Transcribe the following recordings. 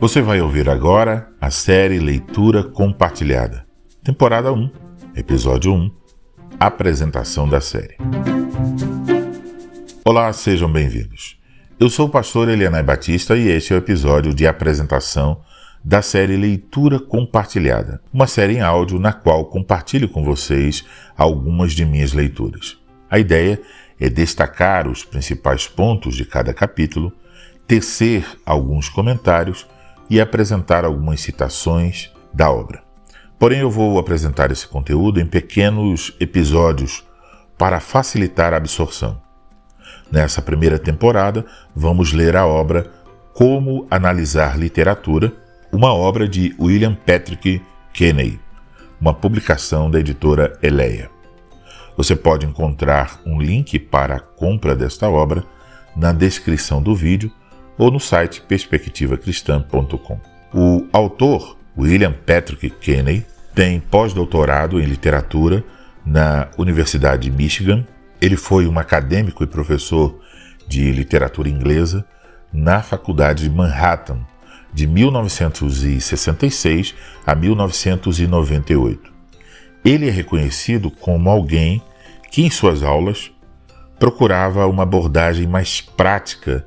Você vai ouvir agora a série Leitura Compartilhada, temporada 1, episódio 1, apresentação da série. Olá, sejam bem-vindos. Eu sou o pastor Elianai Batista e este é o episódio de apresentação da série Leitura Compartilhada, uma série em áudio na qual compartilho com vocês algumas de minhas leituras. A ideia é destacar os principais pontos de cada capítulo, tecer alguns comentários e apresentar algumas citações da obra. Porém, eu vou apresentar esse conteúdo em pequenos episódios para facilitar a absorção. Nessa primeira temporada, vamos ler a obra Como Analisar Literatura, uma obra de William Patrick Kenney, uma publicação da editora Eleia. Você pode encontrar um link para a compra desta obra na descrição do vídeo ou no site perspectivacristã.com. O autor, William Patrick Kenney, tem pós-doutorado em literatura na Universidade de Michigan. Ele foi um acadêmico e professor de literatura inglesa na Faculdade de Manhattan de 1966 a 1998. Ele é reconhecido como alguém que, em suas aulas, procurava uma abordagem mais prática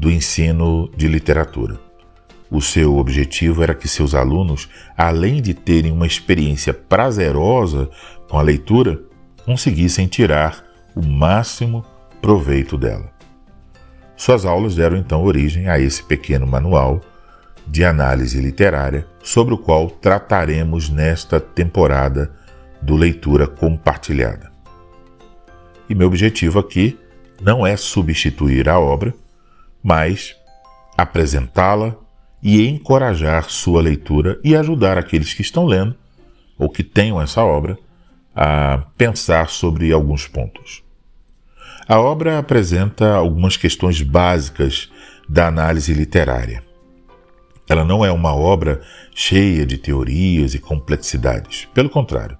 do ensino de literatura. O seu objetivo era que seus alunos, além de terem uma experiência prazerosa com a leitura, conseguissem tirar o máximo proveito dela. Suas aulas deram então origem a esse pequeno manual de análise literária, sobre o qual trataremos nesta temporada do Leitura Compartilhada. E meu objetivo aqui não é substituir a obra, mas apresentá-la e encorajar sua leitura e ajudar aqueles que estão lendo ou que tenham essa obra a pensar sobre alguns pontos. A obra apresenta algumas questões básicas da análise literária. Ela não é uma obra cheia de teorias e complexidades. Pelo contrário,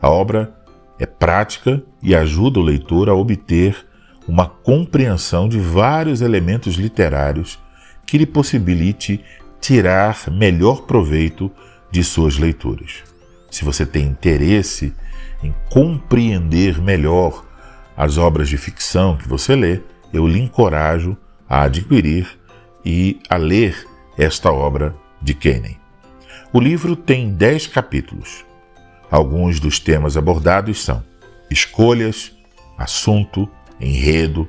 a obra é prática e ajuda o leitor a obter uma compreensão de vários elementos literários que lhe possibilite tirar melhor proveito de suas leituras. Se você tem interesse em compreender melhor as obras de ficção que você lê, eu lhe encorajo a adquirir e a ler esta obra de Kennan. O livro tem dez capítulos. Alguns dos temas abordados são escolhas, assunto, enredo,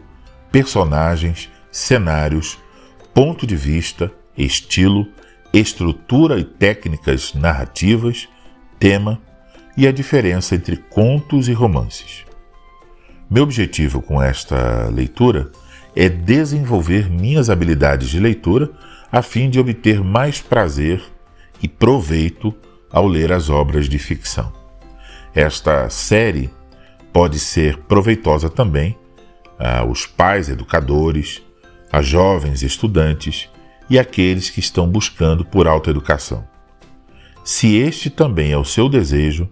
personagens, cenários, ponto de vista, estilo, estrutura e técnicas narrativas, tema e a diferença entre contos e romances. Meu objetivo com esta leitura é desenvolver minhas habilidades de leitura a fim de obter mais prazer e proveito ao ler as obras de ficção. Esta série pode ser proveitosa também aos pais educadores, a jovens estudantes e aqueles que estão buscando por autoeducação. Se este também é o seu desejo,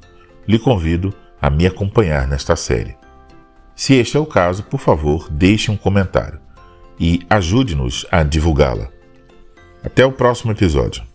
lhe convido a me acompanhar nesta série. Se este é o caso, por favor, deixe um comentário e ajude-nos a divulgá-la. Até o próximo episódio.